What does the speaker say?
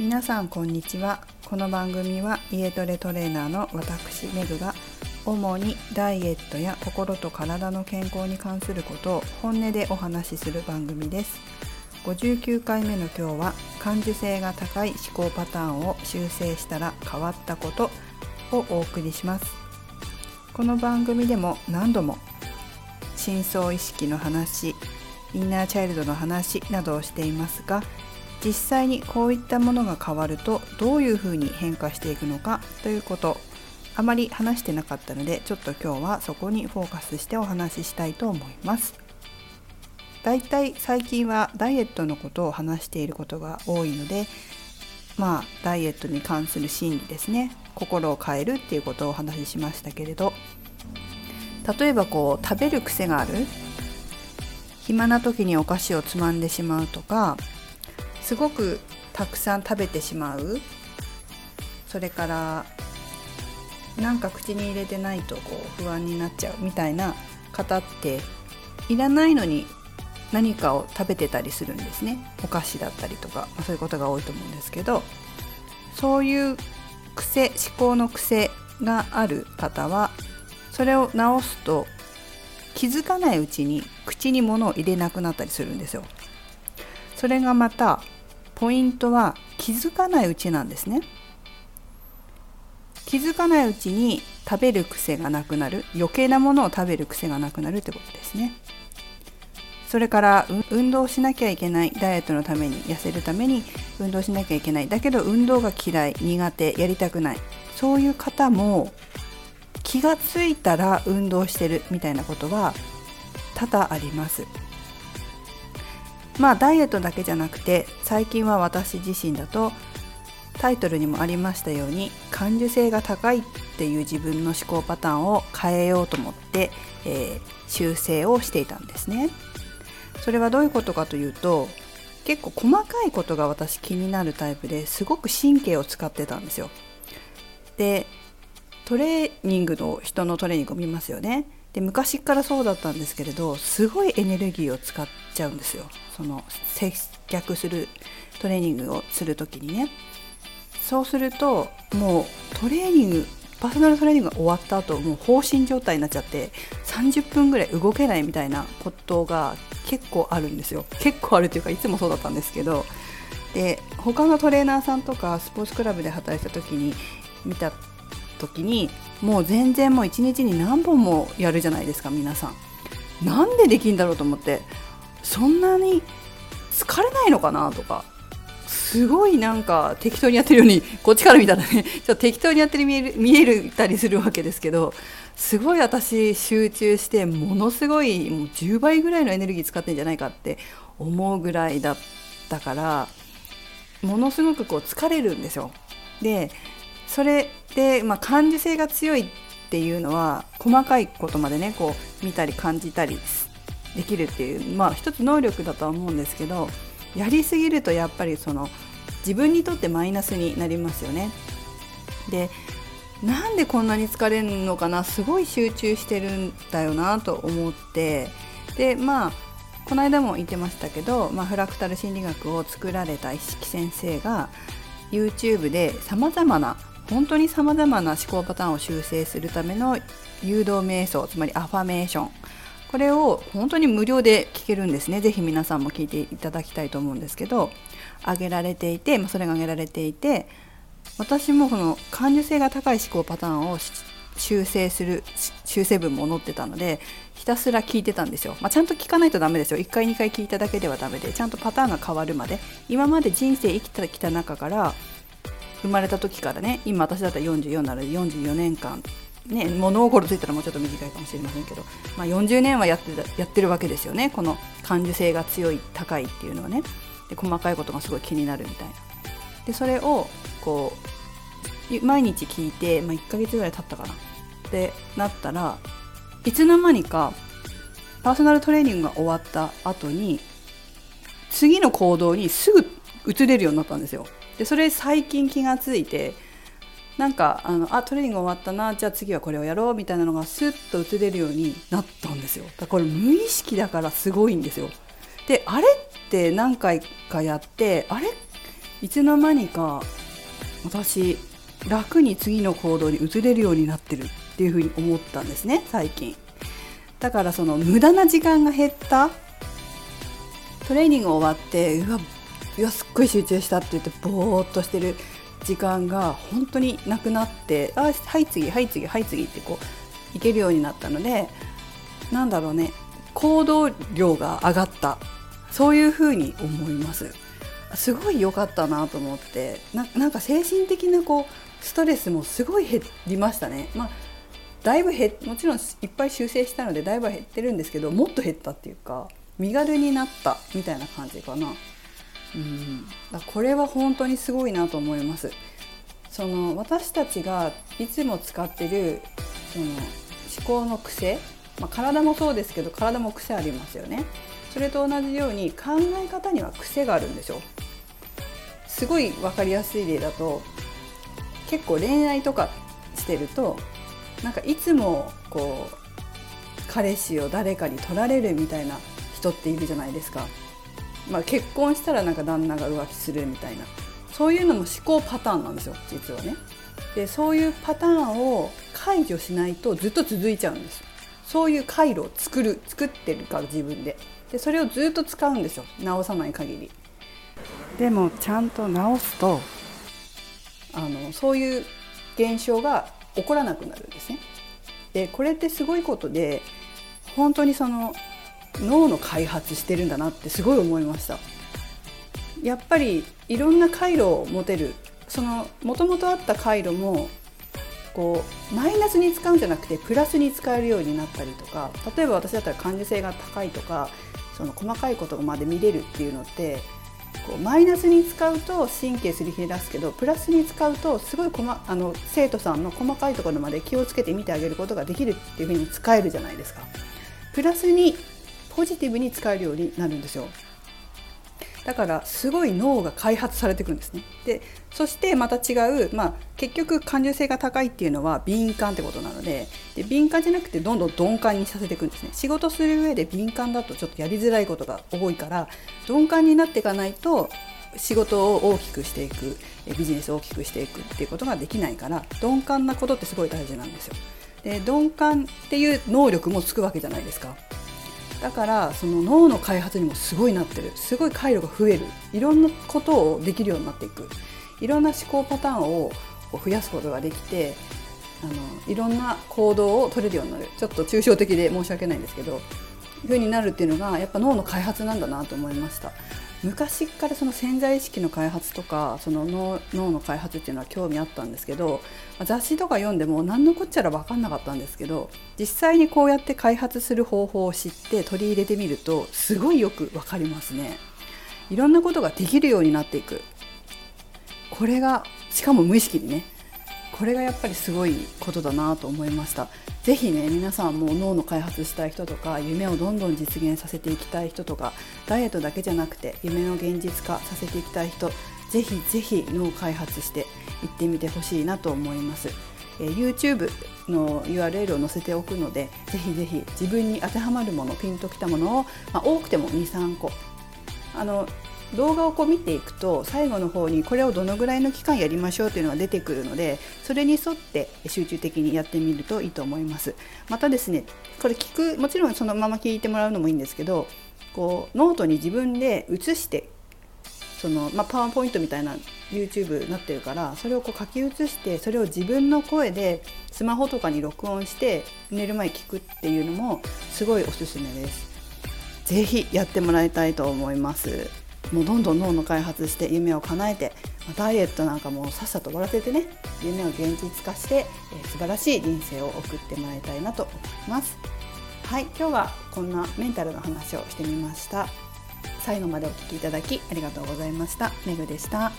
皆さんこんにちは。この番組は家トレトレーナーの私メグが主にダイエットや心と体の健康に関することを本音でお話しする番組です。59回目の今日は感受性が高い思考パターンを修正したら変わったことをお送りします。この番組でも何度も深層意識の話インナーチャイルドの話などをしていますが実際にこういったものが変わるとどういうふうに変化していくのかということあまり話してなかったのでちょっと今日はそこにフォーカスしてお話ししたいと思います。だいたい最近はダイエットのことを話していることが多いのでまあダイエットに関する心理ですね。心を変えるっていうことをお話ししましたけれど。例えばこう食べる癖がある。暇な時にお菓子をつまんでしまうとかすごくたくさん食べてしまう。それからなんか口に入れてないとこう不安になっちゃうみたいな方っていらないのに何かを食べてたりするんですね。お菓子だったりとか、ま、そういうことが多いと思うんですけど。そういう癖思考の癖がある方はそれを直すと気づかないうちに口に物を入れなくなったりするんですよ。それがまたポイントは気づかないうちなんですね。気づかないうちに食べる癖がなくなる。余計なものを食べる癖がなくなるってことですね。それから運動しなきゃいけない。ダイエットのために痩せるために運動しなきゃいけない。だけど運動が嫌い苦手やりたくない。そういう方も気がついたら運動してるみたいなことは多々あります。まあダイエットだけじゃなくて最近は私自身だとタイトルにもありましたように感受性が高いっていう自分の思考パターンを変えようと思って、えー、修正をしていたんですね。それはどういうことかというと結構細かいことが私気になるタイプですごく神経を使ってたんですよ。でトレーニングの人のトレーニングを見ますよね。で昔からそうだったんですけれどすごいエネルギーを使っちゃうんですよ。その接客するトレーニングをする時にね。そうするともうトレーニングパーソナルトレーニングが終わった後もう放心状態になっちゃって30分ぐらい動けないみたいなことが結構あるんですよ。結構あるっていうかいつもそうだったんですけど。で他のトレーナーさんとかスポーツクラブで働いた時に見た時にもう全然もう1日に何本もやるじゃないですか皆さん。なんでできんだろうと思ってそんなに疲れないのかなとかすごいなんか適当にやってるようにこっちから見たらねちょっと適当にやってる見える見えるたりするわけですけどすごい私集中してものすごいもう10倍ぐらいのエネルギー使ってんじゃないかって思うぐらいだったからものすごくこう疲れるんですよ。でそれで、まあ、感受性が強いっていうのは細かいことまでねこう見たり感じたりできるっていうまあ一つ能力だとは思うんですけどやりすぎるとやっぱりその自分にとってマイナスになりますよね。でなんでこんなに疲れるのかなすごい集中してるんだよなと思ってでまあこの間も言ってましたけど、まあ、フラクタル心理学を作られた石木先生が YouTube でさまざまな本当にさまざまな思考パターンを修正するための誘導瞑想つまりアファメーション。これを本当に無料で聞けるんですね。是非皆さんも聞いていただきたいと思うんですけど挙げられていて、ま、それが挙げられていて私もこの感受性が高い思考パターンを修正する修正文も載ってたのでひたすら聞いてたんですよ、まあ、ちゃんと聞かないとダメですよ。1回2回聞いただけではダメでちゃんとパターンが変わるまで。今まで人生生きてきた中から生まれた時からね今私だったら44なので44年間ね、物心ついたらもうちょっと短いかもしれませんけど、まあ、40年はやってやってるわけですよね。この感受性が強い高いっていうのはね。で細かいことがすごい気になるみたいな。でそれをこう毎日聞いて、まあ、1ヶ月ぐらい経ったかな。ってなったらいつの間にかパーソナルトレーニングが終わった後に次の行動にすぐ移れるようになったんですよ。でそれ最近気がついてなんかあのあトレーニング終わったなじゃあ次はこれをやろうみたいなのがスッと映れるようになったんですよ。だからこれ無意識だからすごいんですよ。であれって何回かやってあれ？いつの間にか私楽に次の行動に移れるようになってるっていうふうに思ったんですね最近。だからその無駄な時間が減った。トレーニング終わってうわうわすっごい集中したって言ってぼーっとしてる時間が本当になくなってあはい次はい次はい次ってこういけるようになったのでなんだろうね行動量が上がった。そういうふうに思います。すごい良かったなと思ってなんか精神的なこうストレスもすごい減りましたね、まあ、だいぶ減もちろんいっぱい修正したのでだいぶ減ってるんですけどもっと減ったっていうか身軽になったみたいな感じかな。うんこれは本当にすごいなと思います。その私たちがいつも使ってるその思考の癖、まあ、体もそうですけど体も癖ありますよね。それと同じように考え方には癖があるんですよ。すごい分かりやすい例だと結構恋愛とかしてるとなんかいつもこう彼氏を誰かに取られるみたいな人っているじゃないですか。まあ、結婚したらなんか旦那が浮気するみたいな。そういうのも思考パターンなんですよ実はね。でそういうパターンを解除しないとずっと続いちゃうんです。そういう回路を作る作ってるから自分で。でそれをずっと使うんですよ直さない限り。でもちゃんと直すとあのそういう現象が起こらなくなるんですね。でこれってすごいことで本当にその脳の開発してるんだなってすごい思いましたやっぱりいろんな回路を持てるそのもともとあった回路もこうマイナスに使うんじゃなくてプラスに使えるようになったりとか例えば私だったら感受性が高いとかその細かいことまで見れるっていうのってこうマイナスに使うと神経すり減らすけどプラスに使うとすごい細あの生徒さんの細かいところまで気をつけて見てあげることができるっていうふうに使えるじゃないですか。プラスにポジティブに使えるようになるんですよだからすごい脳が開発されていくんですねでそしてまた違う、まあ、結局感受性が高いっていうのは敏感ってことなのでで敏感じゃなくてどんどん鈍感にさせていくんですね仕事する上で敏感だとちょっとやりづらいことが多いから鈍感になっていかないと仕事を大きくしていくビジネスを大きくしていくっていうことができないから鈍感なことってすごい大事なんですよ。で鈍感っていう能力もつくわけじゃないですか。だからその脳の開発にもすごいなってる。すごい回路が増える。いろんなことをできるようになっていく。いろんな思考パターンを増やすことができてあのいろんな行動を取れるようになる。ちょっと抽象的で申し訳ないんですけどいうふうになるっていうのがやっぱ脳の開発なんだなと思いました。昔からその潜在意識の開発とかその脳の開発っていうのは興味あったんですけど雑誌とか読んでも何のこっちゃら分かんなかったんですけど実際にこうやって開発する方法を知って取り入れてみるとすごいよく分かりますね。いろんなことができるようになっていくこれがしかも無意識にねこれがやっぱりすごいことだなと思いました是非ね皆さんも脳の開発したい人とか夢をどんどん実現させていきたい人とかダイエットだけじゃなくて夢の現実化させていきたい人ぜひぜひ脳を開発していってみてほしいなと思います。え、YouTube の URL を載せておくのでぜひぜひ自分に当てはまるものピンときたものを、まあ、多くても23個あの動画をこう見ていくと最後の方にこれをどのぐらいの期間やりましょうというのが出てくるのでそれに沿って集中的にやってみるといいと思いますまたですねこれ聞くもちろんそのまま聞いてもらうのもいいんですけどこうノートに自分で写してその、まあ、パワーポイントみたいな YouTube になってるからそれをこう書き写してそれを自分の声でスマホとかに録音して寝る前聞くっていうのもすごいおすすめです。ぜひやってもらいたいと思います。もうどんどん脳の開発して夢を叶えてダイエットなんかもさっさと終わらせてね夢を現実化して、えー、素晴らしい人生を送ってもらいたいなと思います。はい今日はこんなメンタルの話をしてみました。最後までお聴きいただきありがとうございました。めぐでした。